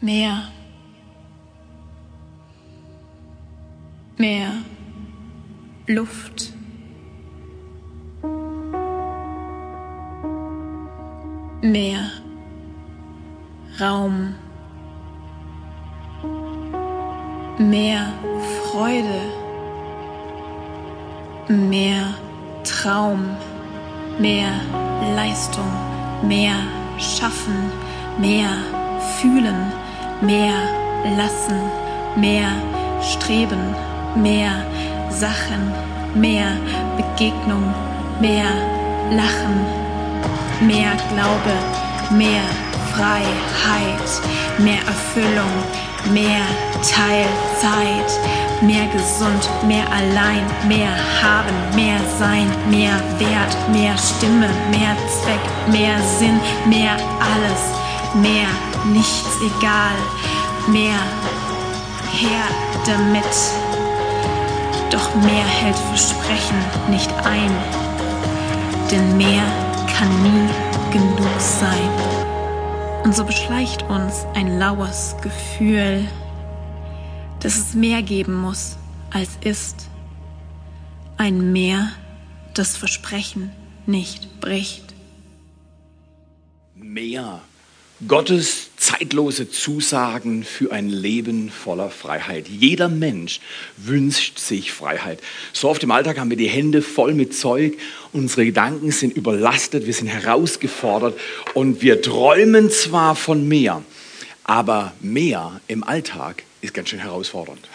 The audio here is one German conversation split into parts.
Mehr. Mehr Luft. Mehr Raum. Mehr Freude. Mehr Traum. Mehr Leistung. Mehr Schaffen. Mehr Fühlen. Mehr Lassen. Mehr Streben. Mehr Sachen. Mehr Begegnung. Mehr Lachen. Mehr Glaube. Mehr Freiheit. Mehr Erfüllung. Mehr Teilzeit. Mehr gesund. Mehr allein. Mehr haben. Mehr sein. Mehr Wert. Mehr Stimme. Mehr Zweck. Mehr Sinn. Mehr alles. Mehr nichts egal. Mehr her damit. Doch mehr hält Versprechen nicht ein, denn mehr kann nie genug sein. Und so beschleicht uns ein laues Gefühl, dass es mehr geben muss, als ist. Ein Meer, das Versprechen nicht bricht. Mehr. Gottes zeitlose Zusagen für ein Leben voller Freiheit. Jeder Mensch wünscht sich Freiheit. So oft im Alltag haben wir die Hände voll mit Zeug, unsere Gedanken sind überlastet, wir sind herausgefordert und wir träumen zwar von mehr, aber mehr im Alltag ist ganz schön herausfordernd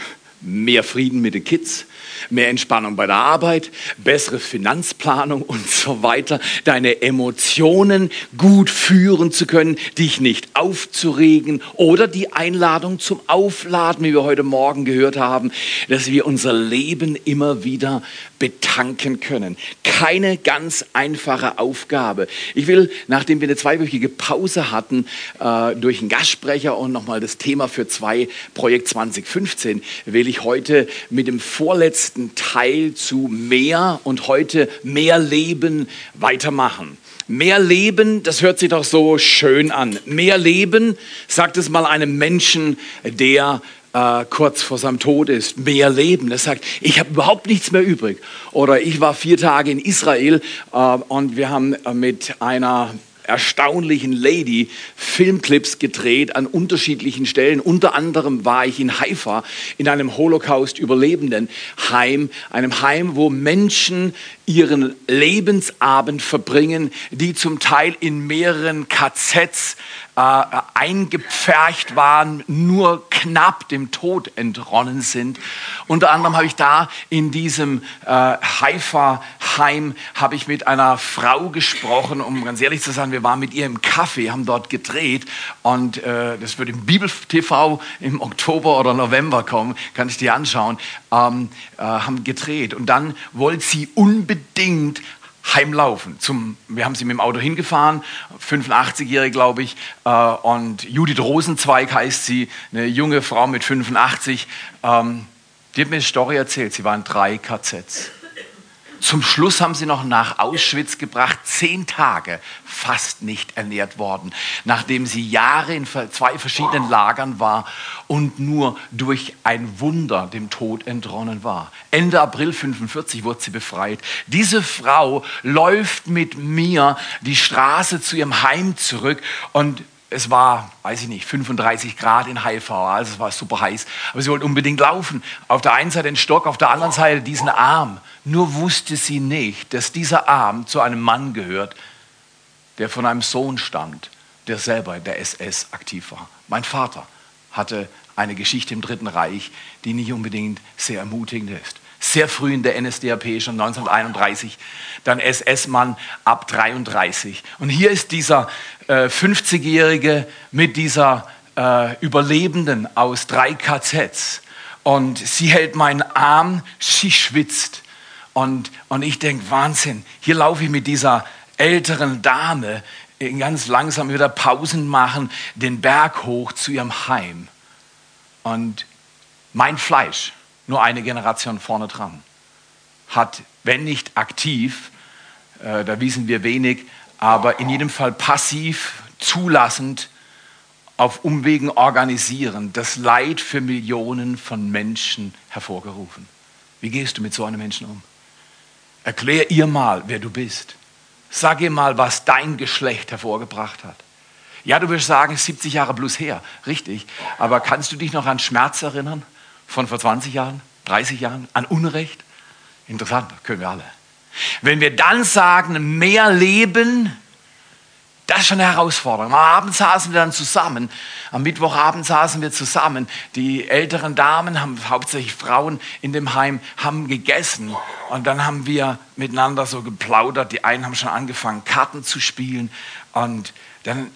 mehr Frieden mit den Kids, mehr Entspannung bei der Arbeit, bessere Finanzplanung und so weiter, deine Emotionen gut führen zu können, dich nicht aufzuregen oder die Einladung zum Aufladen, wie wir heute Morgen gehört haben, dass wir unser Leben immer wieder betanken können. Keine ganz einfache Aufgabe. Ich will, nachdem wir eine zweiwöchige Pause hatten, äh, durch einen Gastsprecher und nochmal das Thema für zwei Projekt 2015, will ich heute mit dem vorletzten Teil zu mehr und heute mehr Leben weitermachen. Mehr Leben, das hört sich doch so schön an. Mehr Leben, sagt es mal einem Menschen, der äh, kurz vor seinem Tod ist, mehr Leben. Er sagt, ich habe überhaupt nichts mehr übrig. Oder ich war vier Tage in Israel äh, und wir haben äh, mit einer erstaunlichen Lady Filmclips gedreht an unterschiedlichen Stellen. Unter anderem war ich in Haifa in einem Holocaust-Überlebenden Heim, einem Heim, wo Menschen ihren Lebensabend verbringen, die zum Teil in mehreren KZs äh, eingepfercht waren, nur knapp dem Tod entronnen sind. Unter anderem habe ich da in diesem äh, Haifa-Heim habe ich mit einer Frau gesprochen, um ganz ehrlich zu sein, wir waren mit ihr im Café, haben dort gedreht und äh, das wird im Bibel-TV im Oktober oder November kommen, kann ich dir anschauen, ähm, äh, haben gedreht und dann wollte sie unbedingt heimlaufen. Zum, wir haben sie mit dem Auto hingefahren, 85-jährige, glaube ich, äh, und Judith Rosenzweig heißt sie, eine junge Frau mit 85. Ähm, die hat mir eine Story erzählt, sie waren drei KZs. Zum Schluss haben sie noch nach Auschwitz gebracht, zehn Tage fast nicht ernährt worden, nachdem sie Jahre in zwei verschiedenen Lagern war und nur durch ein Wunder dem Tod entronnen war. Ende April 45 wurde sie befreit. Diese Frau läuft mit mir die Straße zu ihrem Heim zurück und es war, weiß ich nicht, 35 Grad in Haifa, also es war super heiß. Aber sie wollte unbedingt laufen. Auf der einen Seite den Stock, auf der anderen Seite diesen Arm. Nur wusste sie nicht, dass dieser Arm zu einem Mann gehört, der von einem Sohn stammt, der selber der SS aktiv war. Mein Vater hatte eine Geschichte im Dritten Reich, die nicht unbedingt sehr ermutigend ist sehr früh in der NSDAP, schon 1931, dann SS-Mann ab 33. Und hier ist dieser äh, 50-Jährige mit dieser äh, Überlebenden aus drei KZs. Und sie hält meinen Arm, sie schwitzt. Und, und ich denke, Wahnsinn, hier laufe ich mit dieser älteren Dame ganz langsam wieder Pausen machen, den Berg hoch zu ihrem Heim. Und mein Fleisch, nur eine Generation vorne dran, hat, wenn nicht aktiv, äh, da wiesen wir wenig, aber in jedem Fall passiv, zulassend auf Umwegen organisieren, das Leid für Millionen von Menschen hervorgerufen. Wie gehst du mit so einem Menschen um? Erklär ihr mal, wer du bist. Sag ihr mal, was dein Geschlecht hervorgebracht hat. Ja, du wirst sagen, 70 Jahre plus her, richtig. Aber kannst du dich noch an Schmerz erinnern von vor 20 Jahren, 30 Jahren, an Unrecht? Interessant, können wir alle. Wenn wir dann sagen, mehr Leben, das ist schon eine Herausforderung. Am Abend saßen wir dann zusammen. Am Mittwochabend saßen wir zusammen. Die älteren Damen, haben, hauptsächlich Frauen in dem Heim, haben gegessen. Und dann haben wir miteinander so geplaudert. Die einen haben schon angefangen, Karten zu spielen. Und dann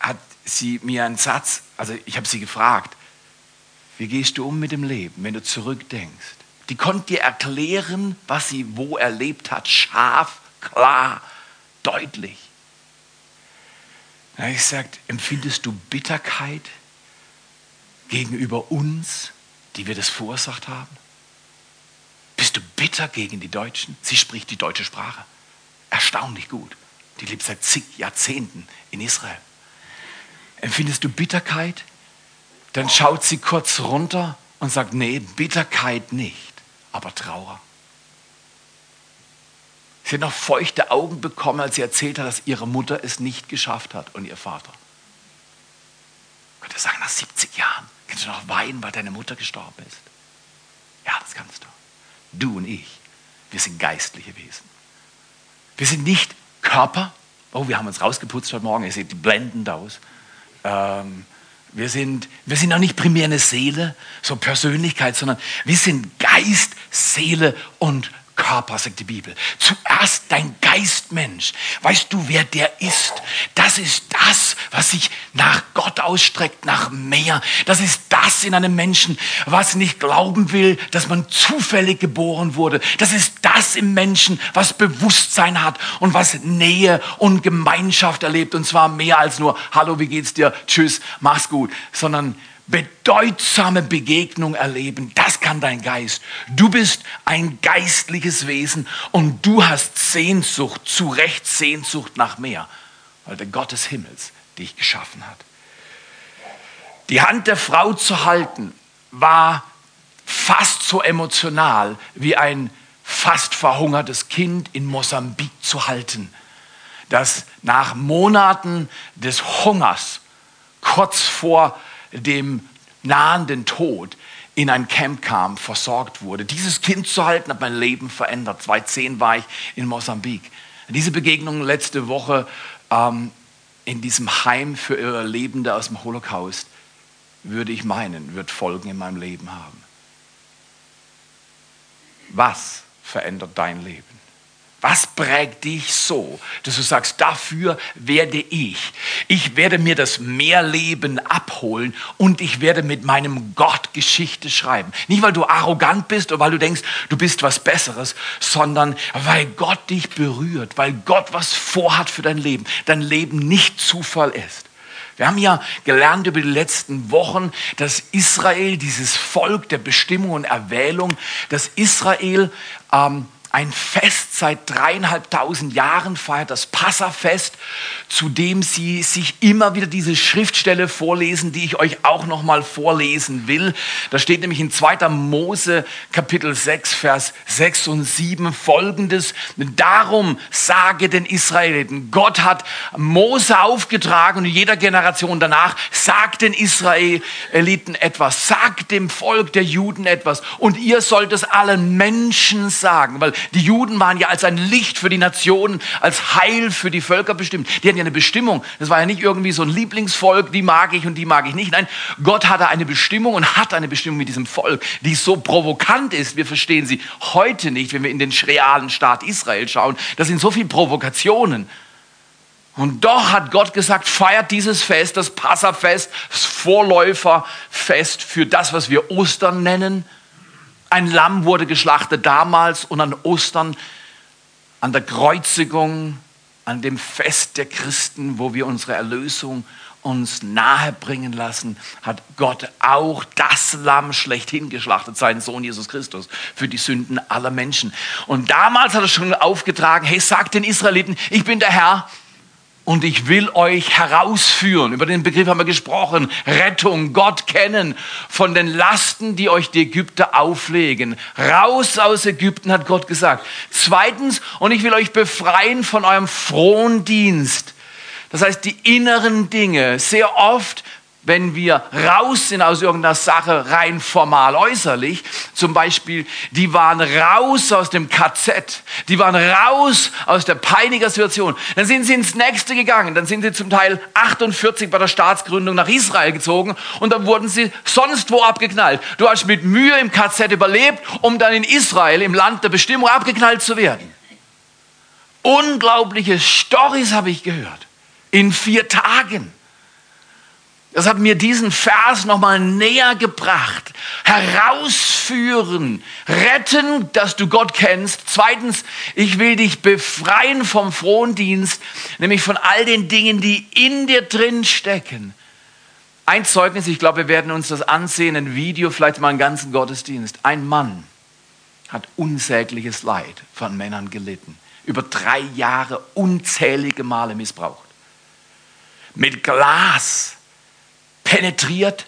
hat sie mir einen Satz, also ich habe sie gefragt, wie gehst du um mit dem Leben, wenn du zurückdenkst? Die konnte dir erklären, was sie wo erlebt hat, scharf, klar, deutlich. Habe ich gesagt, empfindest du Bitterkeit gegenüber uns, die wir das verursacht haben? Bist du bitter gegen die Deutschen? Sie spricht die deutsche Sprache. Erstaunlich gut. Die lebt seit zig Jahrzehnten in Israel. Empfindest du Bitterkeit? Dann schaut sie kurz runter und sagt, nee, Bitterkeit nicht, aber Trauer. Sie hat noch feuchte Augen bekommen, als sie erzählt hat, dass ihre Mutter es nicht geschafft hat und ihr Vater. Könnt ihr sagen, nach 70 Jahren kannst du noch weinen, weil deine Mutter gestorben ist? Ja, das kannst du. Du und ich, wir sind geistliche Wesen. Wir sind nicht Körper. Oh, wir haben uns rausgeputzt heute Morgen. Ihr seht blendend aus. Ähm, wir sind, wir sind auch nicht primär eine Seele, so Persönlichkeit, sondern wir sind Geist, Seele und Körper, sagt die Bibel. Zuerst dein Geistmensch. Weißt du, wer der ist? Das ist das, was sich nach Gott ausstreckt, nach mehr. Das ist das in einem Menschen, was nicht glauben will, dass man zufällig geboren wurde. Das ist das im Menschen, was Bewusstsein hat und was Nähe und Gemeinschaft erlebt. Und zwar mehr als nur, hallo, wie geht's dir? Tschüss, mach's gut. Sondern bedeutsame Begegnung erleben. Das kann dein Geist. Du bist ein geistliches Wesen und du hast Sehnsucht, zu Recht Sehnsucht nach mehr, weil der Gott des Himmels dich geschaffen hat. Die Hand der Frau zu halten war fast so emotional wie ein fast verhungertes Kind in Mosambik zu halten, das nach Monaten des Hungers kurz vor dem nahenden Tod in ein Camp kam, versorgt wurde. Dieses Kind zu halten hat mein Leben verändert. 2010 war ich in Mosambik. Diese Begegnung letzte Woche ähm, in diesem Heim für Überlebende aus dem Holocaust, würde ich meinen, wird Folgen in meinem Leben haben. Was verändert dein Leben? Was prägt dich so, dass du sagst, dafür werde ich. Ich werde mir das Mehrleben abholen und ich werde mit meinem Gott Geschichte schreiben. Nicht, weil du arrogant bist oder weil du denkst, du bist was Besseres, sondern weil Gott dich berührt, weil Gott was vorhat für dein Leben. Dein Leben nicht Zufall ist. Wir haben ja gelernt über die letzten Wochen, dass Israel, dieses Volk der Bestimmung und Erwählung, dass Israel ähm, ein Fest seit dreieinhalbtausend Jahren feiert, das Passafest, zu dem sie sich immer wieder diese Schriftstelle vorlesen, die ich euch auch noch mal vorlesen will. Da steht nämlich in 2. Mose Kapitel 6, Vers 6 und 7 folgendes. Darum sage den Israeliten, Gott hat Mose aufgetragen und jeder Generation danach sagt den Israeliten etwas, sagt dem Volk der Juden etwas und ihr sollt es allen Menschen sagen, weil die Juden waren ja als ein Licht für die Nationen, als Heil für die Völker bestimmt. Die hatten ja eine Bestimmung. Das war ja nicht irgendwie so ein Lieblingsvolk, die mag ich und die mag ich nicht. Nein, Gott hatte eine Bestimmung und hat eine Bestimmung mit diesem Volk, die so provokant ist. Wir verstehen sie heute nicht, wenn wir in den realen Staat Israel schauen. Das sind so viele Provokationen. Und doch hat Gott gesagt, feiert dieses Fest, das Passafest, das Vorläuferfest für das, was wir Ostern nennen. Ein Lamm wurde geschlachtet damals und an Ostern, an der Kreuzigung, an dem Fest der Christen, wo wir unsere Erlösung uns nahe bringen lassen, hat Gott auch das Lamm schlechthin geschlachtet, seinen Sohn Jesus Christus, für die Sünden aller Menschen. Und damals hat er schon aufgetragen, hey, sag den Israeliten, ich bin der Herr, und ich will euch herausführen. Über den Begriff haben wir gesprochen. Rettung, Gott kennen von den Lasten, die euch die Ägypter auflegen. Raus aus Ägypten, hat Gott gesagt. Zweitens, und ich will euch befreien von eurem Frondienst. Das heißt, die inneren Dinge. Sehr oft wenn wir raus sind aus irgendeiner Sache rein formal äußerlich, zum Beispiel, die waren raus aus dem KZ, die waren raus aus der Peiniger-Situation, dann sind sie ins nächste gegangen, dann sind sie zum Teil 48 bei der Staatsgründung nach Israel gezogen und dann wurden sie sonst wo abgeknallt. Du hast mit Mühe im KZ überlebt, um dann in Israel, im Land der Bestimmung, abgeknallt zu werden. Unglaubliche Stories habe ich gehört. In vier Tagen. Das hat mir diesen Vers nochmal näher gebracht. Herausführen, retten, dass du Gott kennst. Zweitens, ich will dich befreien vom Frondienst, nämlich von all den Dingen, die in dir drin stecken. Ein Zeugnis, ich glaube, wir werden uns das ansehen, ein Video, vielleicht mal einen ganzen Gottesdienst. Ein Mann hat unsägliches Leid von Männern gelitten. Über drei Jahre unzählige Male missbraucht. Mit Glas penetriert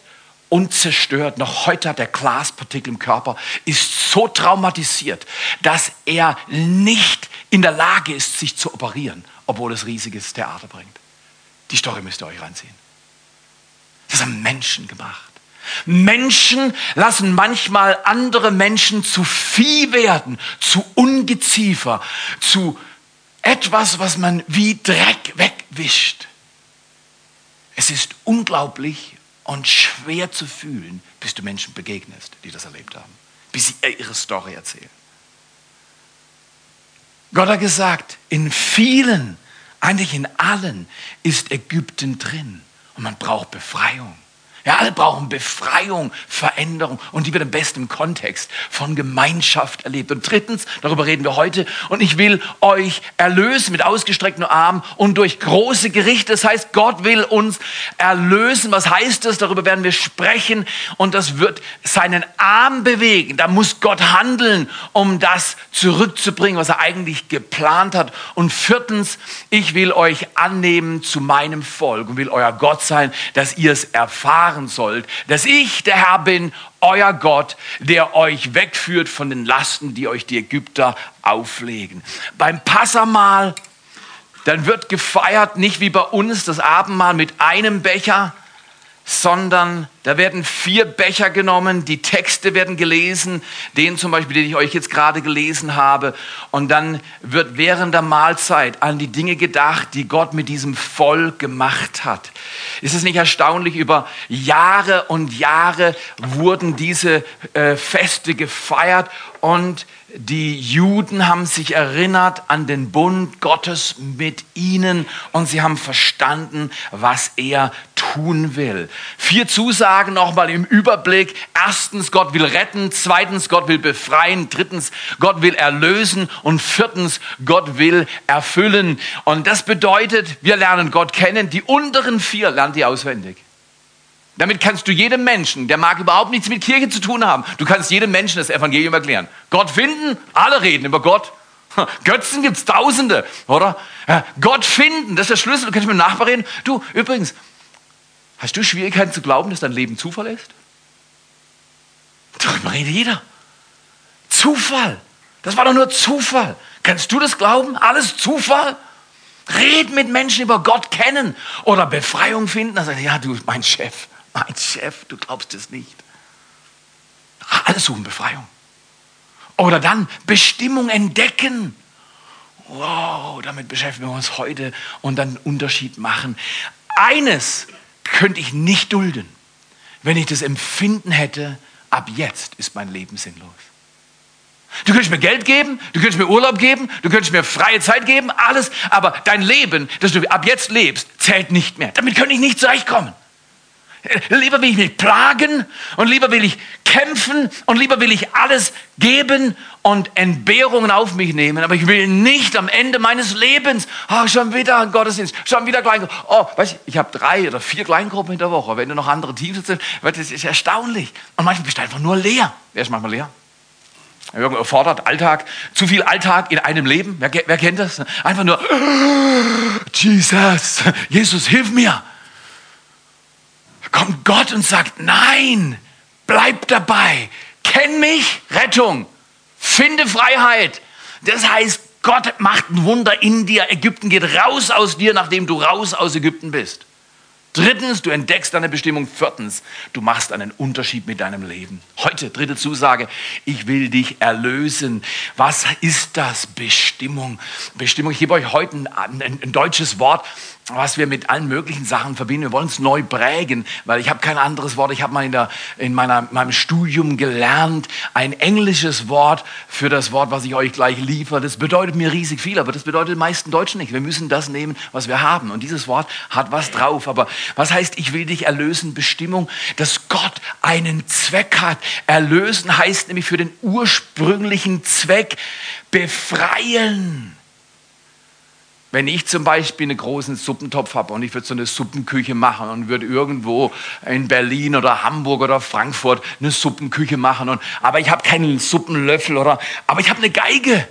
und zerstört. Noch heute hat er Glaspartikel im Körper, ist so traumatisiert, dass er nicht in der Lage ist, sich zu operieren, obwohl es riesiges Theater bringt. Die Story müsst ihr euch reinziehen. Das haben Menschen gemacht. Menschen lassen manchmal andere Menschen zu Vieh werden, zu Ungeziefer, zu etwas, was man wie Dreck wegwischt. Es ist unglaublich und schwer zu fühlen, bis du Menschen begegnest, die das erlebt haben, bis sie ihre Story erzählen. Gott hat gesagt, in vielen, eigentlich in allen ist Ägypten drin und man braucht Befreiung. Ja, alle brauchen Befreiung, Veränderung und die wird am besten im Kontext von Gemeinschaft erlebt. Und drittens, darüber reden wir heute, und ich will euch erlösen mit ausgestreckten Armen und durch große Gerichte. Das heißt, Gott will uns erlösen. Was heißt das? Darüber werden wir sprechen und das wird seinen Arm bewegen. Da muss Gott handeln, um das zurückzubringen, was er eigentlich geplant hat. Und viertens, ich will euch annehmen zu meinem Volk und will euer Gott sein, dass ihr es erfahrt erfahren sollt, dass ich der Herr bin, euer Gott, der euch wegführt von den Lasten, die euch die Ägypter auflegen. Beim Passamal, dann wird gefeiert, nicht wie bei uns das Abendmahl mit einem Becher, sondern da werden vier Becher genommen, die Texte werden gelesen, den zum Beispiel, den ich euch jetzt gerade gelesen habe, und dann wird während der Mahlzeit an die Dinge gedacht, die Gott mit diesem Volk gemacht hat. Ist es nicht erstaunlich, über Jahre und Jahre wurden diese äh, Feste gefeiert und die Juden haben sich erinnert an den Bund Gottes mit ihnen und sie haben verstanden, was er tun will. Vier Zusagen nochmal im Überblick. Erstens, Gott will retten. Zweitens, Gott will befreien. Drittens, Gott will erlösen. Und viertens, Gott will erfüllen. Und das bedeutet, wir lernen Gott kennen. Die unteren vier lernt ihr auswendig. Damit kannst du jedem Menschen, der mag überhaupt nichts mit Kirche zu tun haben, du kannst jedem Menschen das Evangelium erklären. Gott finden, alle reden über Gott. Götzen gibt es Tausende, oder? Gott finden, das ist der Schlüssel. Du kannst mit dem Nachbar reden. Du, übrigens, hast du Schwierigkeiten zu glauben, dass dein Leben Zufall ist? Darüber redet jeder. Zufall. Das war doch nur Zufall. Kannst du das glauben? Alles Zufall? Red mit Menschen über Gott kennen oder Befreiung finden. Sagt ja, du, mein Chef, mein Chef, du glaubst es nicht. Alle suchen Befreiung. Oder dann Bestimmung entdecken. Wow, damit beschäftigen wir uns heute und dann einen Unterschied machen. Eines könnte ich nicht dulden, wenn ich das Empfinden hätte, ab jetzt ist mein Leben sinnlos. Du könntest mir Geld geben, du könntest mir Urlaub geben, du könntest mir freie Zeit geben, alles, aber dein Leben, das du ab jetzt lebst, zählt nicht mehr. Damit könnte ich nicht zurechtkommen. Lieber will ich mich plagen und lieber will ich kämpfen und lieber will ich alles geben und Entbehrungen auf mich nehmen. Aber ich will nicht am Ende meines Lebens, oh, schon wieder ein Gottesdienst, schon wieder Kleingruppen. Oh, weißt du, ich habe drei oder vier Kleingruppen in der Woche. Wenn du noch andere Teams hast, das ist erstaunlich. Und manchmal bist du einfach nur leer. Wer ist manchmal leer? Überfordert, Alltag, zu viel Alltag in einem Leben. Wer, wer kennt das? Einfach nur, Jesus, Jesus, hilf mir. Kommt Gott und sagt, nein, bleib dabei, kenn mich, Rettung, finde Freiheit. Das heißt, Gott macht ein Wunder in dir. Ägypten geht raus aus dir, nachdem du raus aus Ägypten bist. Drittens, du entdeckst deine Bestimmung. Viertens, du machst einen Unterschied mit deinem Leben. Heute, dritte Zusage, ich will dich erlösen. Was ist das? Bestimmung. Bestimmung. Ich gebe euch heute ein, ein, ein deutsches Wort was wir mit allen möglichen Sachen verbinden. Wir wollen es neu prägen, weil ich habe kein anderes Wort. Ich habe mal in, der, in meiner, meinem Studium gelernt, ein englisches Wort für das Wort, was ich euch gleich liefere. Das bedeutet mir riesig viel, aber das bedeutet den meisten Deutschen nicht. Wir müssen das nehmen, was wir haben. Und dieses Wort hat was drauf. Aber was heißt, ich will dich erlösen? Bestimmung, dass Gott einen Zweck hat. Erlösen heißt nämlich für den ursprünglichen Zweck befreien. Wenn ich zum Beispiel einen großen Suppentopf habe und ich würde so eine Suppenküche machen und würde irgendwo in Berlin oder Hamburg oder Frankfurt eine Suppenküche machen, und, aber ich habe keinen Suppenlöffel oder, aber ich habe eine Geige.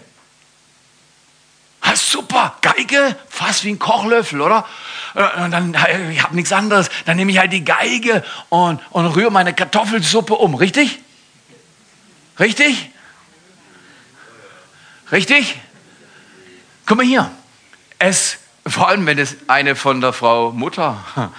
Super, Geige, fast wie ein Kochlöffel, oder? Und dann, ich habe nichts anderes. Dann nehme ich halt die Geige und, und rühre meine Kartoffelsuppe um, richtig? Richtig? Richtig? Guck mal hier es, vor allem wenn es eine von der Frau Mutter,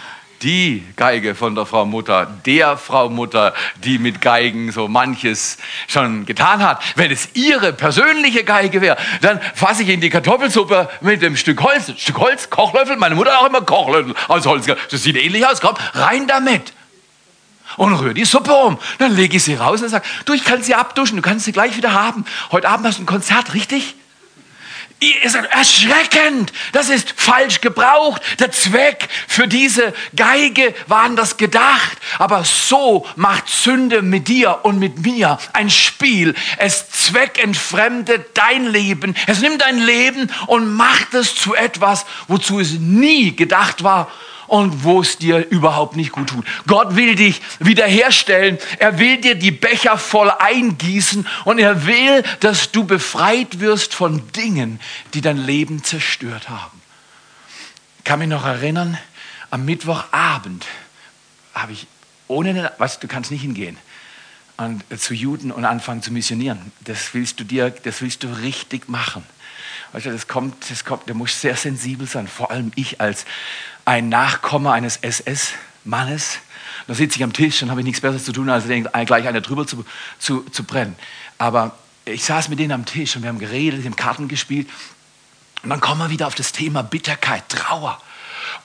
die Geige von der Frau Mutter, der Frau Mutter, die mit Geigen so manches schon getan hat. Wenn es ihre persönliche Geige wäre, dann fasse ich in die Kartoffelsuppe mit dem Stück Holz, Stück Holz, Kochlöffel, meine Mutter auch immer Kochlöffel aus Holz. Das sieht ähnlich aus, komm, rein damit. Und rühre die Suppe um. Dann lege ich sie raus und sage, du, ich kann sie abduschen, du kannst sie gleich wieder haben. Heute Abend hast du ein Konzert, richtig? Erschreckend. Das ist falsch gebraucht. Der Zweck für diese Geige war anders gedacht. Aber so macht Sünde mit dir und mit mir ein Spiel. Es zweckentfremdet dein Leben. Es nimmt dein Leben und macht es zu etwas, wozu es nie gedacht war und wo es dir überhaupt nicht gut tut. Gott will dich wiederherstellen. Er will dir die Becher voll eingießen und er will, dass du befreit wirst von Dingen, die dein Leben zerstört haben. Ich kann mich noch erinnern, am Mittwochabend habe ich ohne, was du kannst nicht hingehen und zu Juden und anfangen zu missionieren. Das willst du dir, das willst du richtig machen. Du, das kommt, das kommt, da muss sehr sensibel sein. Vor allem ich als ein Nachkomme eines SS-Mannes. Da sitze ich am Tisch und habe nichts Besseres zu tun, als gleich einer drüber zu, zu, zu brennen. Aber ich saß mit denen am Tisch und wir haben geredet, haben Karten gespielt. Und dann kommen wir wieder auf das Thema Bitterkeit, Trauer.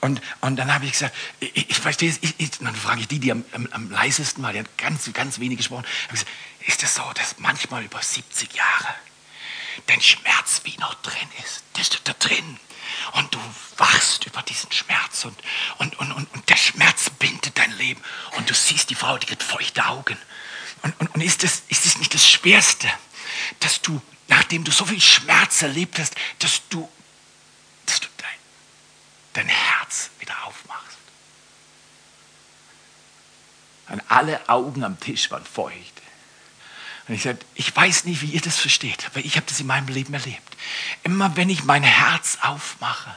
Und, und dann habe ich gesagt, ich, ich verstehe es, ich, ich, dann frage ich die, die am, am, am, leisesten war, die hat ganz, ganz wenig gesprochen, gesagt, ist das so, dass manchmal über 70 Jahre dein Schmerz wie noch drin ist? Das ist da drin und du wachst über diesen Schmerz und, und, und, und, und der Schmerz bindet dein Leben und du siehst die Frau, die hat feuchte Augen. Und, und, und ist, das, ist das nicht das Schwerste, dass du, nachdem du so viel Schmerz erlebt hast, dass du, dass du dein, dein Herz wieder aufmachst? Und alle Augen am Tisch waren feucht. Und ich sagte, ich weiß nicht, wie ihr das versteht, aber ich habe das in meinem Leben erlebt. Immer wenn ich mein Herz aufmache,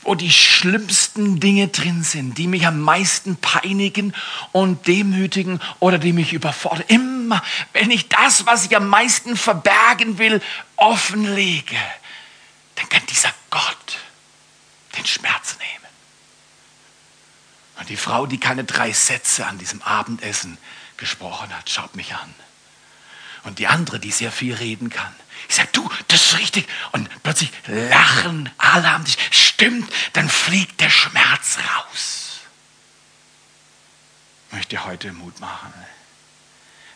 wo die schlimmsten Dinge drin sind, die mich am meisten peinigen und demütigen oder die mich überfordern. Immer, wenn ich das, was ich am meisten verbergen will, offenlege, dann kann dieser Gott den Schmerz nehmen. Und die Frau, die keine drei Sätze an diesem Abendessen gesprochen hat, schaut mich an. Und die andere, die sehr viel reden kann. Ich sage, du, das ist richtig. Und plötzlich lachen alle haben dich. Stimmt, dann fliegt der Schmerz raus. Ich möchte heute Mut machen.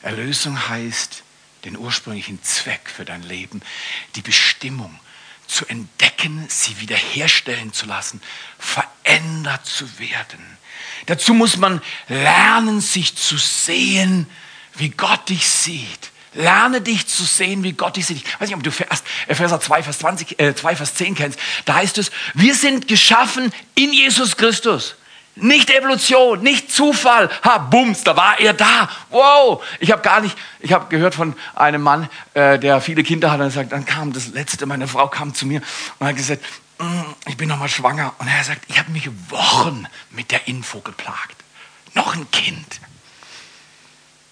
Erlösung heißt, den ursprünglichen Zweck für dein Leben, die Bestimmung zu entdecken, sie wiederherstellen zu lassen, verändert zu werden. Dazu muss man lernen, sich zu sehen, wie Gott dich sieht Lerne dich zu sehen, wie Gott dich sieht. Ich weiß nicht, ob du Vers, Epheser 2, Vers 20, äh, 2, Vers 10 kennst. Da heißt es, wir sind geschaffen in Jesus Christus. Nicht Evolution, nicht Zufall. Ha, bums, da war er da. Wow, ich habe gar nicht, ich habe gehört von einem Mann, äh, der viele Kinder hat und sagt, dann kam das letzte, meine Frau kam zu mir und hat gesagt, mm, ich bin noch mal schwanger. Und er sagt, ich habe mich Wochen mit der Info geplagt. Noch ein Kind.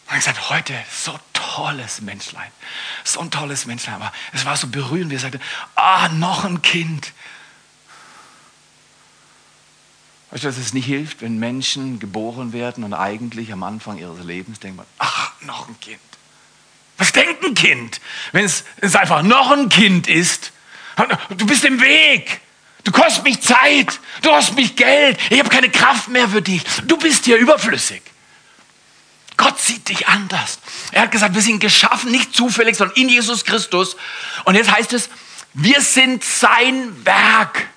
Und er gesagt, heute so tolles Menschlein, so ein tolles Menschlein. Aber es war so berührend, wie er sagte, ah, noch ein Kind. Weißt du, dass es nicht hilft, wenn Menschen geboren werden und eigentlich am Anfang ihres Lebens denken, ach, noch ein Kind. Was denkt ein Kind, wenn es, es einfach noch ein Kind ist? Du bist im Weg. Du kostest mich Zeit. Du hast mich Geld. Ich habe keine Kraft mehr für dich. Du bist hier überflüssig. Gott sieht dich anders. Er hat gesagt, wir sind geschaffen, nicht zufällig, sondern in Jesus Christus. Und jetzt heißt es, wir sind sein Werk.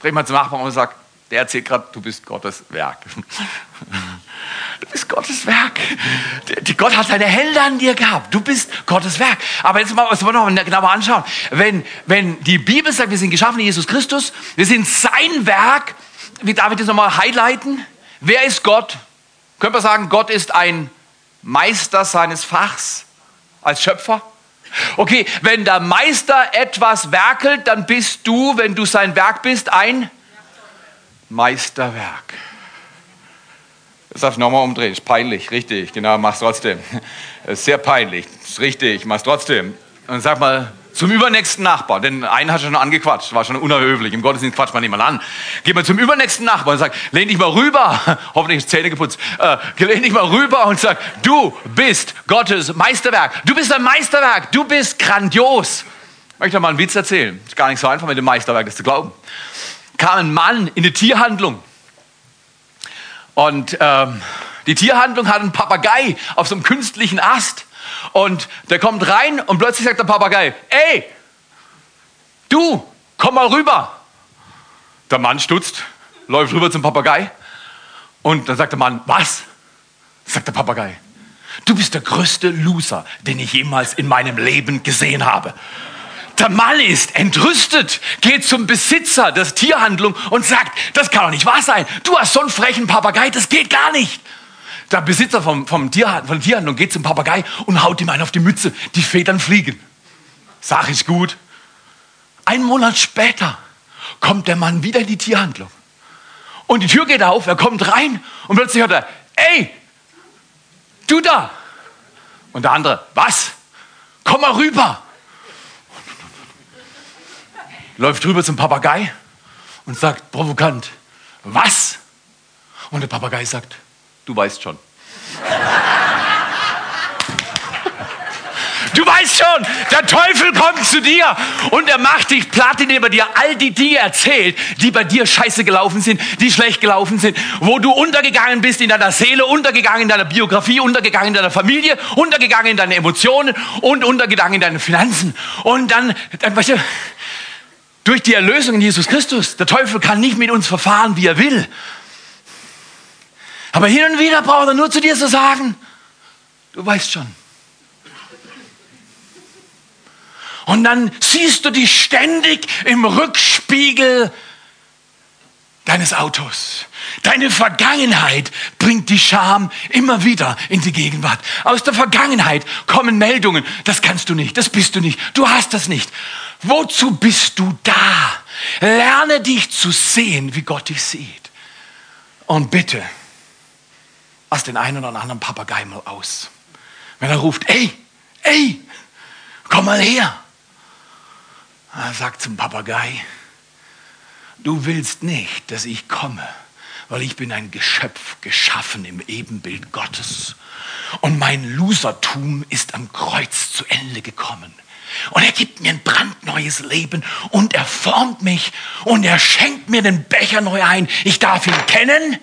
Dreh mal zum Nachbarn und sag, der erzählt gerade, du bist Gottes Werk. Du bist Gottes Werk. Gott hat seine Hände an dir gehabt. Du bist Gottes Werk. Aber jetzt mal, wollen wir noch genauer anschauen. Wenn, wenn die Bibel sagt, wir sind geschaffen in Jesus Christus, wir sind sein Werk, wie darf ich das nochmal highlighten? Wer ist Gott? Können wir sagen, Gott ist ein Meister seines Fachs als Schöpfer? Okay, wenn der Meister etwas werkelt, dann bist du, wenn du sein Werk bist, ein Meisterwerk. Das darf ich nochmal umdrehen. Ist peinlich, richtig. Genau, mach's trotzdem. Ist sehr peinlich. Ist richtig, mach's trotzdem. Und sag mal zum übernächsten Nachbar, denn einen hat schon angequatscht, war schon unerhöflich. Im Gottesdienst quatscht man niemand an. Geh mal zum übernächsten Nachbar und sag, lehn dich mal rüber. Hoffentlich ist Zähne geputzt. Äh, lehn dich mal rüber und sag, du bist Gottes Meisterwerk. Du bist ein Meisterwerk. Du bist grandios. Ich möchte mal einen Witz erzählen. Ist gar nicht so einfach mit dem Meisterwerk, das zu glauben kam ein Mann in die Tierhandlung. Und ähm, die Tierhandlung hat einen Papagei auf so einem künstlichen Ast. Und der kommt rein und plötzlich sagt der Papagei, ey, du, komm mal rüber. Der Mann stutzt, läuft rüber zum Papagei. Und dann sagt der Mann, was? Sagt der Papagei, du bist der größte Loser, den ich jemals in meinem Leben gesehen habe. Der Mann ist entrüstet, geht zum Besitzer der Tierhandlung und sagt, das kann doch nicht wahr sein. Du hast so einen frechen Papagei, das geht gar nicht. Der Besitzer vom, vom Tier, von Tierhandlung geht zum Papagei und haut ihm einen auf die Mütze. Die Federn fliegen. Sag ich gut. Ein Monat später kommt der Mann wieder in die Tierhandlung. Und die Tür geht auf, er kommt rein und plötzlich hört er, ey, du da. Und der andere, was? Komm mal rüber läuft rüber zum Papagei und sagt provokant, was? Und der Papagei sagt, du weißt schon. Du weißt schon, der Teufel kommt zu dir und er macht dich platt, indem er dir all die Dinge erzählt, die bei dir scheiße gelaufen sind, die schlecht gelaufen sind, wo du untergegangen bist in deiner Seele, untergegangen in deiner Biografie, untergegangen in deiner Familie, untergegangen in deinen Emotionen und untergegangen in deinen Finanzen. Und dann, dann weißt du, durch die Erlösung in Jesus Christus. Der Teufel kann nicht mit uns verfahren, wie er will. Aber hin und wieder braucht er nur zu dir zu sagen, du weißt schon. Und dann siehst du dich ständig im Rückspiegel deines Autos. Deine Vergangenheit bringt die Scham immer wieder in die Gegenwart. Aus der Vergangenheit kommen Meldungen, das kannst du nicht, das bist du nicht, du hast das nicht. Wozu bist du da? Lerne dich zu sehen, wie Gott dich sieht. Und bitte, lass den einen oder anderen Papagei mal aus. Wenn er ruft, ey, ey, komm mal her. Er sagt zum Papagei, du willst nicht, dass ich komme, weil ich bin ein Geschöpf geschaffen im Ebenbild Gottes. Und mein Losertum ist am Kreuz zu Ende gekommen. Und er gibt mir ein brandneues Leben und er formt mich und er schenkt mir den Becher neu ein. Ich darf ihn kennen.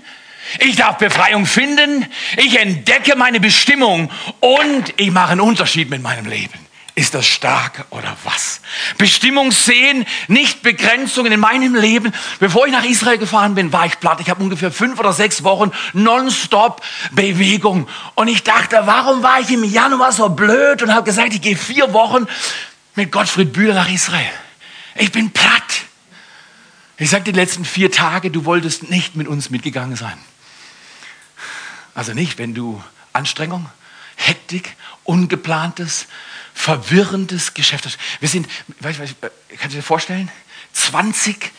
Ich darf Befreiung finden. Ich entdecke meine Bestimmung und ich mache einen Unterschied mit meinem Leben. Ist das stark oder was? Bestimmung sehen, nicht Begrenzungen in meinem Leben. Bevor ich nach Israel gefahren bin, war ich platt. Ich habe ungefähr fünf oder sechs Wochen nonstop Bewegung. Und ich dachte, warum war ich im Januar so blöd und habe gesagt, ich gehe vier Wochen mit Gottfried Bühler nach Israel. Ich bin platt. Ich sage die letzten vier Tage, du wolltest nicht mit uns mitgegangen sein. Also nicht, wenn du Anstrengung, Hektik, ungeplantes, verwirrendes Geschäft hast. Wir sind, weißt, weißt, kannst du dir vorstellen, 20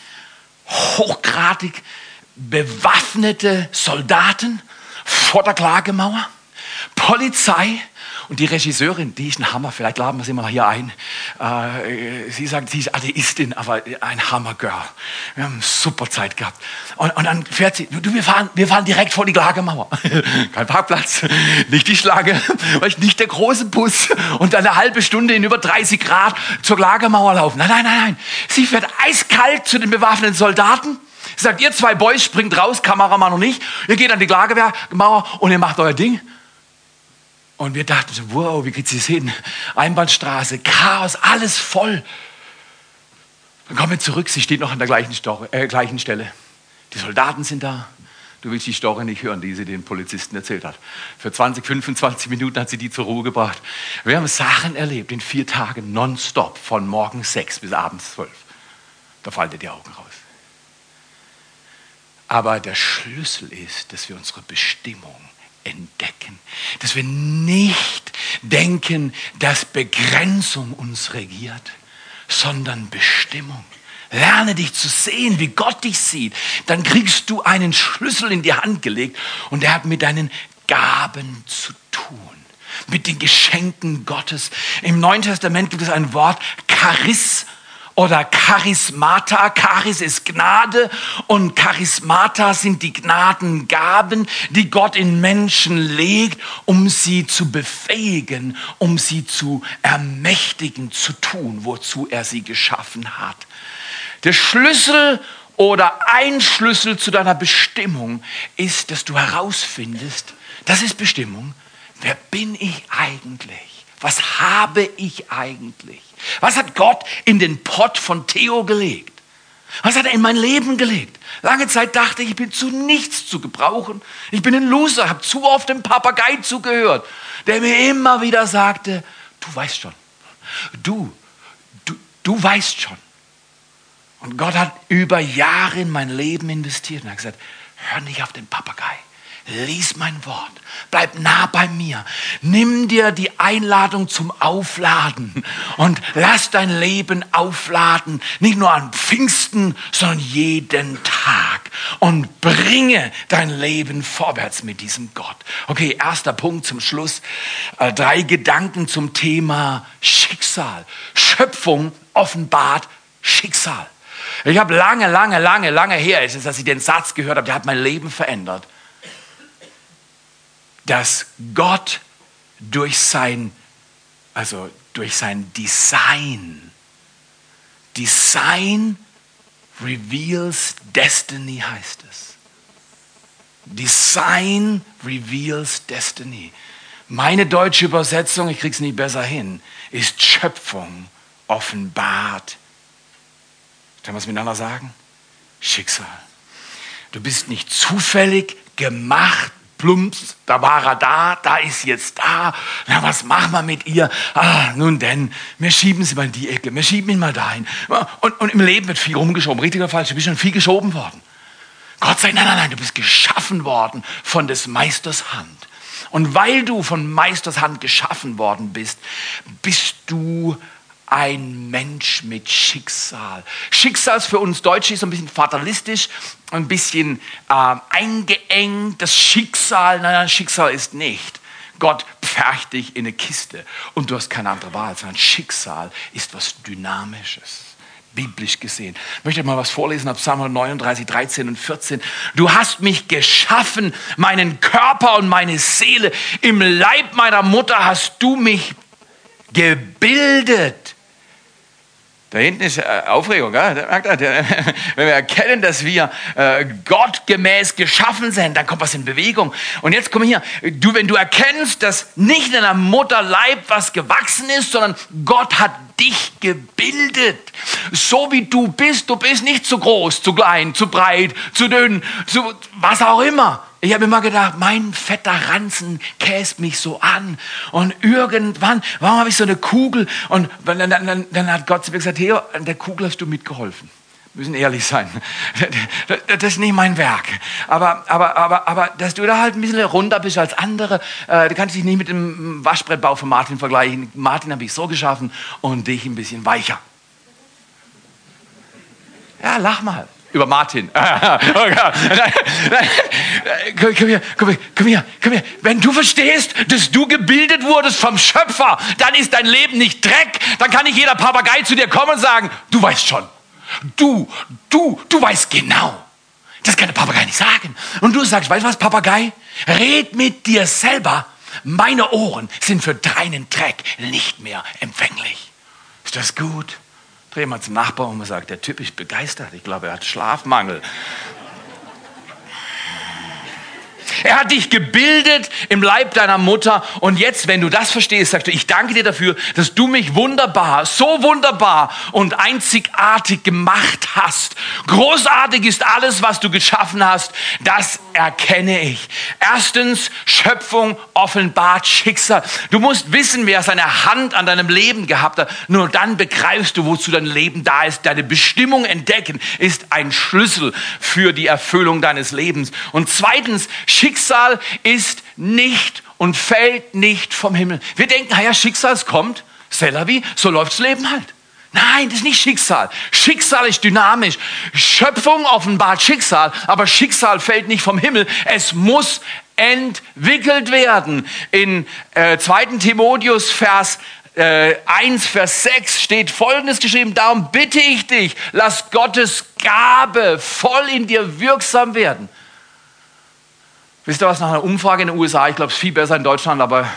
hochgradig bewaffnete Soldaten vor der Klagemauer, Polizei, und die Regisseurin, die ist ein Hammer, vielleicht laden wir sie mal hier ein. Äh, sie sagt, sie ist Atheistin, aber ein Hammergirl. Wir haben eine super Zeit gehabt. Und, und dann fährt sie, du, wir fahren, wir fahren direkt vor die Lagermauer. Kein Parkplatz, nicht die Schlange, nicht der große Bus und dann eine halbe Stunde in über 30 Grad zur Lagermauer laufen. Nein, nein, nein, nein. Sie fährt eiskalt zu den bewaffneten Soldaten. Sagt, ihr zwei Boys springt raus, Kameramann und ich. Ihr geht an die Lagermauer und ihr macht euer Ding. Und wir dachten, wow, wie geht sie hin? Einbahnstraße, Chaos, alles voll. Dann kommen wir zurück, sie steht noch an der gleichen, Store, äh, gleichen Stelle. Die Soldaten sind da. Du willst die Story nicht hören, die sie den Polizisten erzählt hat. Für 20, 25 Minuten hat sie die zur Ruhe gebracht. Wir haben Sachen erlebt in vier Tagen nonstop, von morgens sechs bis abends zwölf. Da fallen dir die Augen raus. Aber der Schlüssel ist, dass wir unsere Bestimmung entdecken. Dass wir nicht denken, dass Begrenzung uns regiert, sondern Bestimmung. Lerne dich zu sehen, wie Gott dich sieht. Dann kriegst du einen Schlüssel in die Hand gelegt und er hat mit deinen Gaben zu tun. Mit den Geschenken Gottes. Im Neuen Testament gibt es ein Wort, Charisma oder Charismata. Charis ist Gnade und Charismata sind die Gnadengaben, die Gott in Menschen legt, um sie zu befähigen, um sie zu ermächtigen, zu tun, wozu er sie geschaffen hat. Der Schlüssel oder ein Schlüssel zu deiner Bestimmung ist, dass du herausfindest, das ist Bestimmung, wer bin ich eigentlich? Was habe ich eigentlich? Was hat Gott in den Pott von Theo gelegt? Was hat er in mein Leben gelegt? Lange Zeit dachte ich, ich bin zu nichts zu gebrauchen. Ich bin ein Loser, habe zu oft dem Papagei zugehört, der mir immer wieder sagte, du weißt schon, du, du, du weißt schon. Und Gott hat über Jahre in mein Leben investiert und hat gesagt, hör nicht auf den Papagei. Lies mein Wort. Bleib nah bei mir. Nimm dir die Einladung zum Aufladen und lass dein Leben aufladen. Nicht nur an Pfingsten, sondern jeden Tag. Und bringe dein Leben vorwärts mit diesem Gott. Okay, erster Punkt zum Schluss. Äh, drei Gedanken zum Thema Schicksal. Schöpfung offenbart Schicksal. Ich habe lange, lange, lange, lange her, ist dass ich den Satz gehört habe, der hat mein Leben verändert dass Gott durch sein, also durch sein Design, Design reveals destiny heißt es. Design reveals destiny. Meine deutsche Übersetzung, ich krieg's nie besser hin, ist Schöpfung offenbart. Können wir es miteinander sagen? Schicksal. Du bist nicht zufällig gemacht plumps, da war er da, da ist jetzt da. Na, was machen wir mit ihr? Ah, nun denn, wir schieben sie mal in die Ecke, wir schieben ihn mal dahin. Und, und im Leben wird viel rumgeschoben, richtig oder falsch, du bist schon viel geschoben worden. Gott sei Dank, nein, nein, nein, du bist geschaffen worden von des Meisters Hand. Und weil du von Meisters Hand geschaffen worden bist, bist du ein Mensch mit Schicksal. Schicksal ist für uns Deutsche so ein bisschen fatalistisch, ein bisschen äh, eingeengt. Das Schicksal, nein, nein, Schicksal ist nicht. Gott pfercht dich in eine Kiste und du hast keine andere Wahl, sondern Schicksal ist was Dynamisches biblisch gesehen. Ich möchte mal was vorlesen ab Psalm 39, 13 und 14. Du hast mich geschaffen, meinen Körper und meine Seele. Im Leib meiner Mutter hast du mich gebildet. Da hinten ist äh, Aufregung, gell? wenn wir erkennen, dass wir äh, gottgemäß geschaffen sind, dann kommt was in Bewegung. Und jetzt komm hier, du, wenn du erkennst, dass nicht in deiner Mutterleib was gewachsen ist, sondern Gott hat dich gebildet, so wie du bist. Du bist nicht zu groß, zu klein, zu breit, zu dünn, zu was auch immer. Ich habe immer gedacht, mein fetter Ranzen käst mich so an. Und irgendwann, warum habe ich so eine Kugel? Und dann, dann, dann hat Gott zu mir gesagt, Theo, an der Kugel hast du mitgeholfen. müssen ehrlich sein. Das ist nicht mein Werk. Aber, aber, aber, aber dass du da halt ein bisschen runter bist als andere, äh, du kannst dich nicht mit dem Waschbrettbau von Martin vergleichen. Martin habe ich so geschaffen und dich ein bisschen weicher. Ja, lach mal über Martin. komm, hier, komm, hier, komm hier, komm hier. Wenn du verstehst, dass du gebildet wurdest vom Schöpfer, dann ist dein Leben nicht Dreck. Dann kann nicht jeder Papagei zu dir kommen und sagen, du weißt schon. Du, du, du weißt genau. Das kann der Papagei nicht sagen. Und du sagst, weißt du was, Papagei? Red mit dir selber. Meine Ohren sind für deinen Dreck nicht mehr empfänglich. Ist das gut? Dreh mal zum Nachbarn und sagt, der Typ ist begeistert. Ich glaube, er hat Schlafmangel. Er hat dich gebildet im Leib deiner Mutter. Und jetzt, wenn du das verstehst, sagst du, ich danke dir dafür, dass du mich wunderbar, so wunderbar und einzigartig gemacht hast. Großartig ist alles, was du geschaffen hast. Das erkenne ich. Erstens, Schöpfung offenbart Schicksal. Du musst wissen, wer seine Hand an deinem Leben gehabt hat. Nur dann begreifst du, wozu dein Leben da ist. Deine Bestimmung entdecken ist ein Schlüssel für die Erfüllung deines Lebens. Und zweitens, Schicksal ist nicht und fällt nicht vom Himmel. Wir denken, ja, Schicksal kommt, Selavi, so läuft's Leben halt. Nein, das ist nicht Schicksal. Schicksal ist dynamisch. Schöpfung offenbart Schicksal, aber Schicksal fällt nicht vom Himmel. Es muss entwickelt werden. In äh, 2. Timotheus Vers äh, 1, Vers 6 steht Folgendes geschrieben. Darum bitte ich dich, lass Gottes Gabe voll in dir wirksam werden. Wisst ihr was, nach einer Umfrage in den USA, ich glaube, es ist viel besser in Deutschland, aber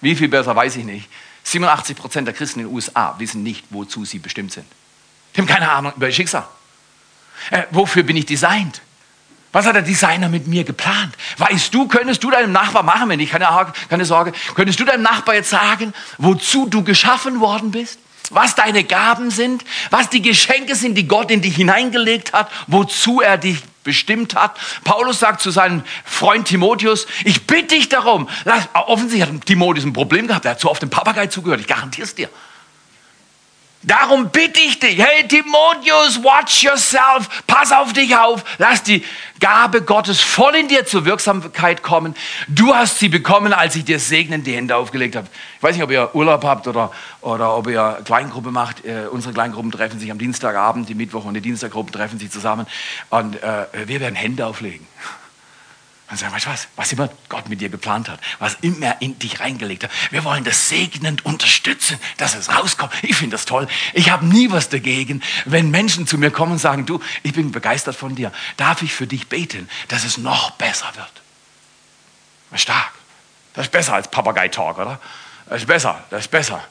wie viel besser, weiß ich nicht. 87 Prozent der Christen in den USA wissen nicht, wozu sie bestimmt sind. Die haben keine Ahnung über ihr Schicksal. Äh, wofür bin ich designt? Was hat der Designer mit mir geplant? Weißt du, könntest du deinem Nachbar machen, wenn ich keine, keine Sorge, könntest du deinem Nachbar jetzt sagen, wozu du geschaffen worden bist? Was deine Gaben sind? Was die Geschenke sind, die Gott in dich hineingelegt hat? Wozu er dich bestimmt hat. Paulus sagt zu seinem Freund Timotheus, ich bitte dich darum. Offensichtlich hat Timotheus ein Problem gehabt, er hat zu oft dem Papagei zugehört, ich garantiere es dir. Darum bitte ich dich, hey Timotheus, watch yourself, pass auf dich auf, lass die Gabe Gottes voll in dir zur Wirksamkeit kommen. Du hast sie bekommen, als ich dir segnend die Hände aufgelegt habe. Ich weiß nicht, ob ihr Urlaub habt oder, oder ob ihr Kleingruppe macht. Äh, unsere Kleingruppen treffen sich am Dienstagabend, die Mittwoch und die Dienstaggruppen treffen sich zusammen und äh, wir werden Hände auflegen. Und sagen, weißt du was, was immer Gott mit dir geplant hat, was immer in dich reingelegt hat. Wir wollen das segnend unterstützen, dass es rauskommt. Ich finde das toll. Ich habe nie was dagegen, wenn Menschen zu mir kommen und sagen, du, ich bin begeistert von dir. Darf ich für dich beten, dass es noch besser wird? Stark. Das ist besser als Papagei-Talk, oder? Das ist besser, das ist besser.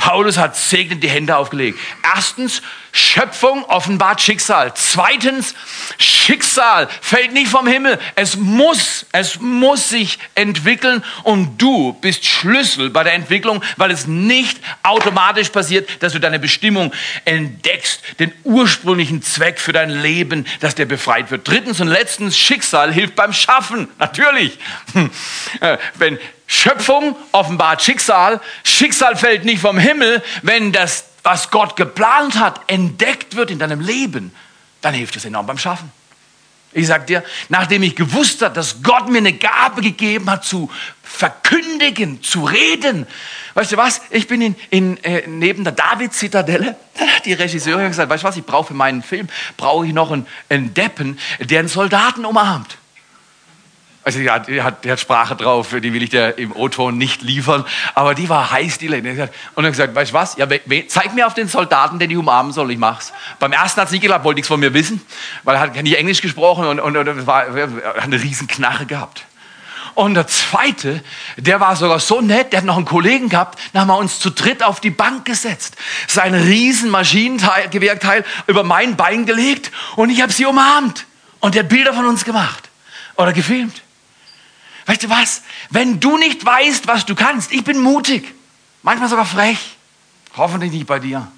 Paulus hat segnend die Hände aufgelegt. Erstens, Schöpfung offenbart Schicksal. Zweitens, Schicksal fällt nicht vom Himmel. Es muss, es muss sich entwickeln und du bist Schlüssel bei der Entwicklung, weil es nicht automatisch passiert, dass du deine Bestimmung entdeckst, den ursprünglichen Zweck für dein Leben, dass der befreit wird. Drittens und letztens, Schicksal hilft beim Schaffen. Natürlich. Wenn Schöpfung offenbart Schicksal. Schicksal fällt nicht vom Himmel. Wenn das, was Gott geplant hat, entdeckt wird in deinem Leben, dann hilft es enorm beim Schaffen. Ich sag dir, nachdem ich gewusst habe, dass Gott mir eine Gabe gegeben hat, zu verkündigen, zu reden. Weißt du was? Ich bin in, in, äh, neben der David-Zitadelle. Die Regisseurin hat gesagt, weißt du was? Ich brauche für meinen Film, brauche ich noch einen, einen Deppen, der einen Soldaten umarmt. Also die hat, die, hat, die hat Sprache drauf, die will ich dir im O-Ton nicht liefern, aber die war heiß, die Lady. Und hat gesagt, weißt du was, ja, zeig mir auf den Soldaten, den ich umarmen soll, ich mach's. Beim ersten hat es nicht geklappt, wollte nichts von mir wissen, weil er hat nicht Englisch gesprochen und, und, und war, hat eine riesen Knarre gehabt. Und der zweite, der war sogar so nett, der hat noch einen Kollegen gehabt, da haben wir uns zu dritt auf die Bank gesetzt, sein riesen Maschinengewehrteil über mein Bein gelegt und ich habe sie umarmt und der hat Bilder von uns gemacht oder gefilmt. Weißt du was? Wenn du nicht weißt, was du kannst, ich bin mutig, manchmal sogar frech, hoffentlich nicht bei dir.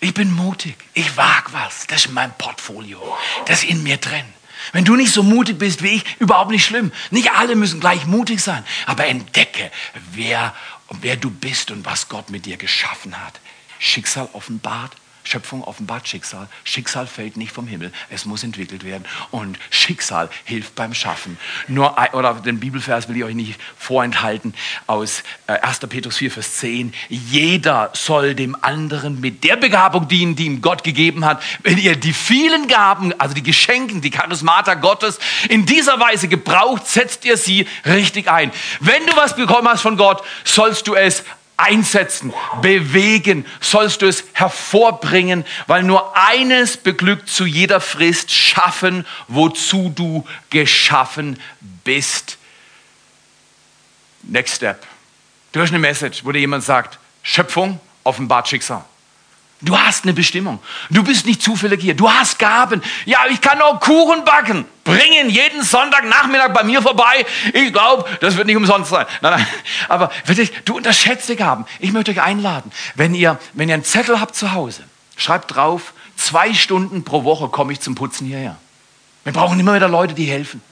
Ich bin mutig, ich wage was, das ist mein Portfolio, das ist in mir drin. Wenn du nicht so mutig bist wie ich, überhaupt nicht schlimm. Nicht alle müssen gleich mutig sein, aber entdecke, wer, wer du bist und was Gott mit dir geschaffen hat. Schicksal offenbart Schöpfung offenbart Schicksal. Schicksal fällt nicht vom Himmel. Es muss entwickelt werden. Und Schicksal hilft beim Schaffen. Nur, oder den Bibelvers will ich euch nicht vorenthalten aus 1. Äh, Petrus 4, Vers 10. Jeder soll dem anderen mit der Begabung dienen, die ihm Gott gegeben hat. Wenn ihr die vielen Gaben, also die Geschenken, die Charismata Gottes in dieser Weise gebraucht, setzt ihr sie richtig ein. Wenn du was bekommen hast von Gott, sollst du es einsetzen, bewegen, sollst du es hervorbringen, weil nur eines beglückt zu jeder Frist, schaffen, wozu du geschaffen bist. Next step. Du hast eine Message, wo dir jemand sagt, Schöpfung offenbart Schicksal. Du hast eine Bestimmung. Du bist nicht zufällig hier. Du hast Gaben. Ja, ich kann auch Kuchen backen. Bring ihn jeden Sonntagnachmittag bei mir vorbei. Ich glaube, das wird nicht umsonst sein. Nein, nein. Aber wirklich, du unterschätzt die Gaben. Ich möchte euch einladen, wenn ihr, wenn ihr einen Zettel habt zu Hause, schreibt drauf, zwei Stunden pro Woche komme ich zum Putzen hierher. Wir brauchen immer wieder Leute, die helfen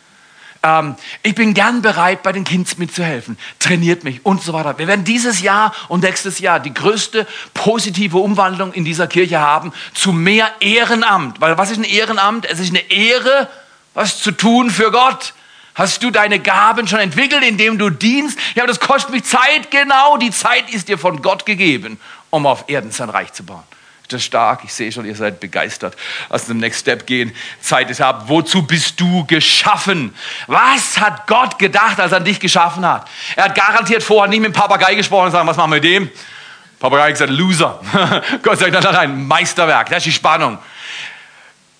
ähm, ich bin gern bereit, bei den Kids mitzuhelfen, trainiert mich und so weiter. Wir werden dieses Jahr und nächstes Jahr die größte positive Umwandlung in dieser Kirche haben zu mehr Ehrenamt. Weil was ist ein Ehrenamt? Es ist eine Ehre, was zu tun für Gott. Hast du deine Gaben schon entwickelt, indem du dienst? Ja, aber das kostet mich Zeit, genau. Die Zeit ist dir von Gott gegeben, um auf Erden sein Reich zu bauen. Das ist stark. Ich sehe schon, ihr seid begeistert. Lass uns Next Step gehen. Zeit ist ab. Wozu bist du geschaffen? Was hat Gott gedacht, als er dich geschaffen hat? Er hat garantiert vorher nicht mit dem Papagei gesprochen und gesagt, was machen wir mit dem? Papagei hat gesagt, Loser. Gott sagt, nein, nein, nein, Meisterwerk. Das ist die Spannung.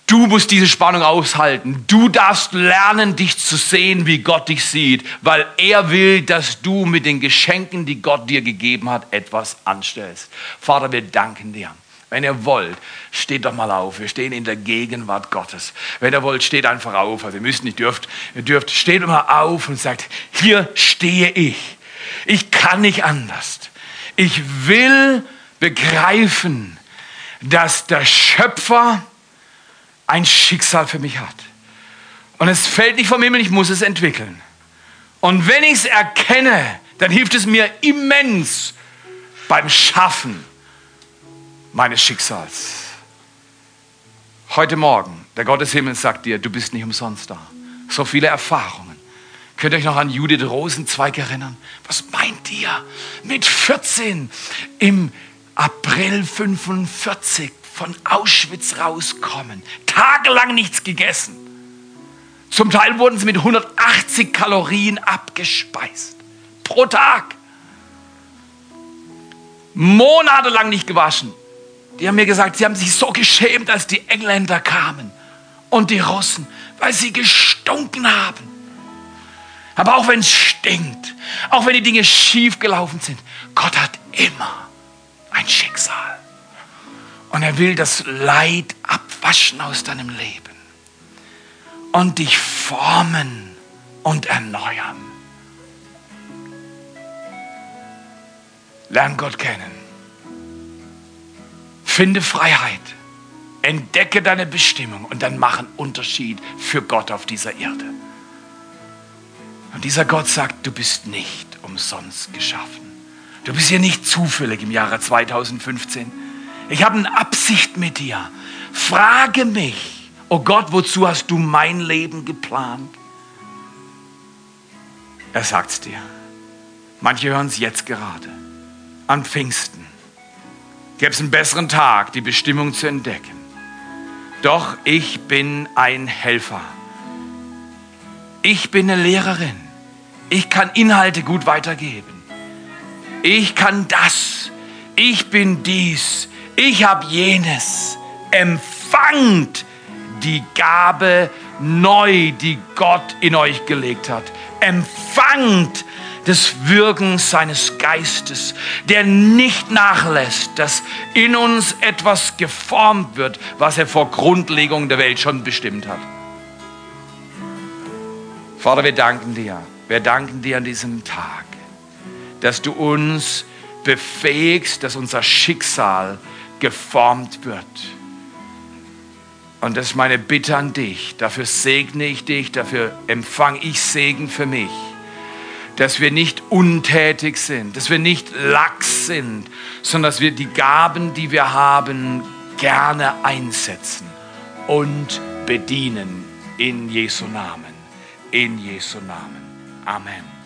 Du musst diese Spannung aushalten. Du darfst lernen, dich zu sehen, wie Gott dich sieht, weil er will, dass du mit den Geschenken, die Gott dir gegeben hat, etwas anstellst. Vater, wir danken dir. Wenn ihr wollt, steht doch mal auf. Wir stehen in der Gegenwart Gottes. Wenn ihr wollt, steht einfach auf. Also ihr müsst nicht, dürft, ihr dürft, steht mal auf und sagt, hier stehe ich. Ich kann nicht anders. Ich will begreifen, dass der Schöpfer ein Schicksal für mich hat. Und es fällt nicht vom Himmel, ich muss es entwickeln. Und wenn ich es erkenne, dann hilft es mir immens beim Schaffen meines Schicksals. Heute Morgen, der Gott des Himmels sagt dir, du bist nicht umsonst da. So viele Erfahrungen. Könnt ihr euch noch an Judith Rosenzweig erinnern? Was meint ihr? Mit 14 im April 45 von Auschwitz rauskommen. Tagelang nichts gegessen. Zum Teil wurden sie mit 180 Kalorien abgespeist. Pro Tag. Monatelang nicht gewaschen. Die haben mir gesagt, sie haben sich so geschämt, als die Engländer kamen und die Russen, weil sie gestunken haben. Aber auch wenn es stinkt, auch wenn die Dinge schief gelaufen sind, Gott hat immer ein Schicksal. Und er will das Leid abwaschen aus deinem Leben und dich formen und erneuern. Lern Gott kennen. Finde Freiheit. Entdecke deine Bestimmung und dann mach einen Unterschied für Gott auf dieser Erde. Und dieser Gott sagt, du bist nicht umsonst geschaffen. Du bist hier nicht zufällig im Jahre 2015. Ich habe eine Absicht mit dir. Frage mich, oh Gott, wozu hast du mein Leben geplant? Er sagt es dir. Manche hören es jetzt gerade. An Pfingsten gäbe es einen besseren Tag, die Bestimmung zu entdecken. Doch ich bin ein Helfer. Ich bin eine Lehrerin. Ich kann Inhalte gut weitergeben. Ich kann das. Ich bin dies. Ich habe jenes. Empfangt die Gabe neu, die Gott in euch gelegt hat. Empfangt des Wirkens seines Geistes, der nicht nachlässt, dass in uns etwas geformt wird, was er vor Grundlegung der Welt schon bestimmt hat. Vater, wir danken dir. Wir danken dir an diesem Tag, dass du uns befähigst, dass unser Schicksal geformt wird. Und das ist meine Bitte an dich. Dafür segne ich dich, dafür empfange ich Segen für mich dass wir nicht untätig sind, dass wir nicht lax sind, sondern dass wir die Gaben, die wir haben, gerne einsetzen und bedienen. In Jesu Namen. In Jesu Namen. Amen.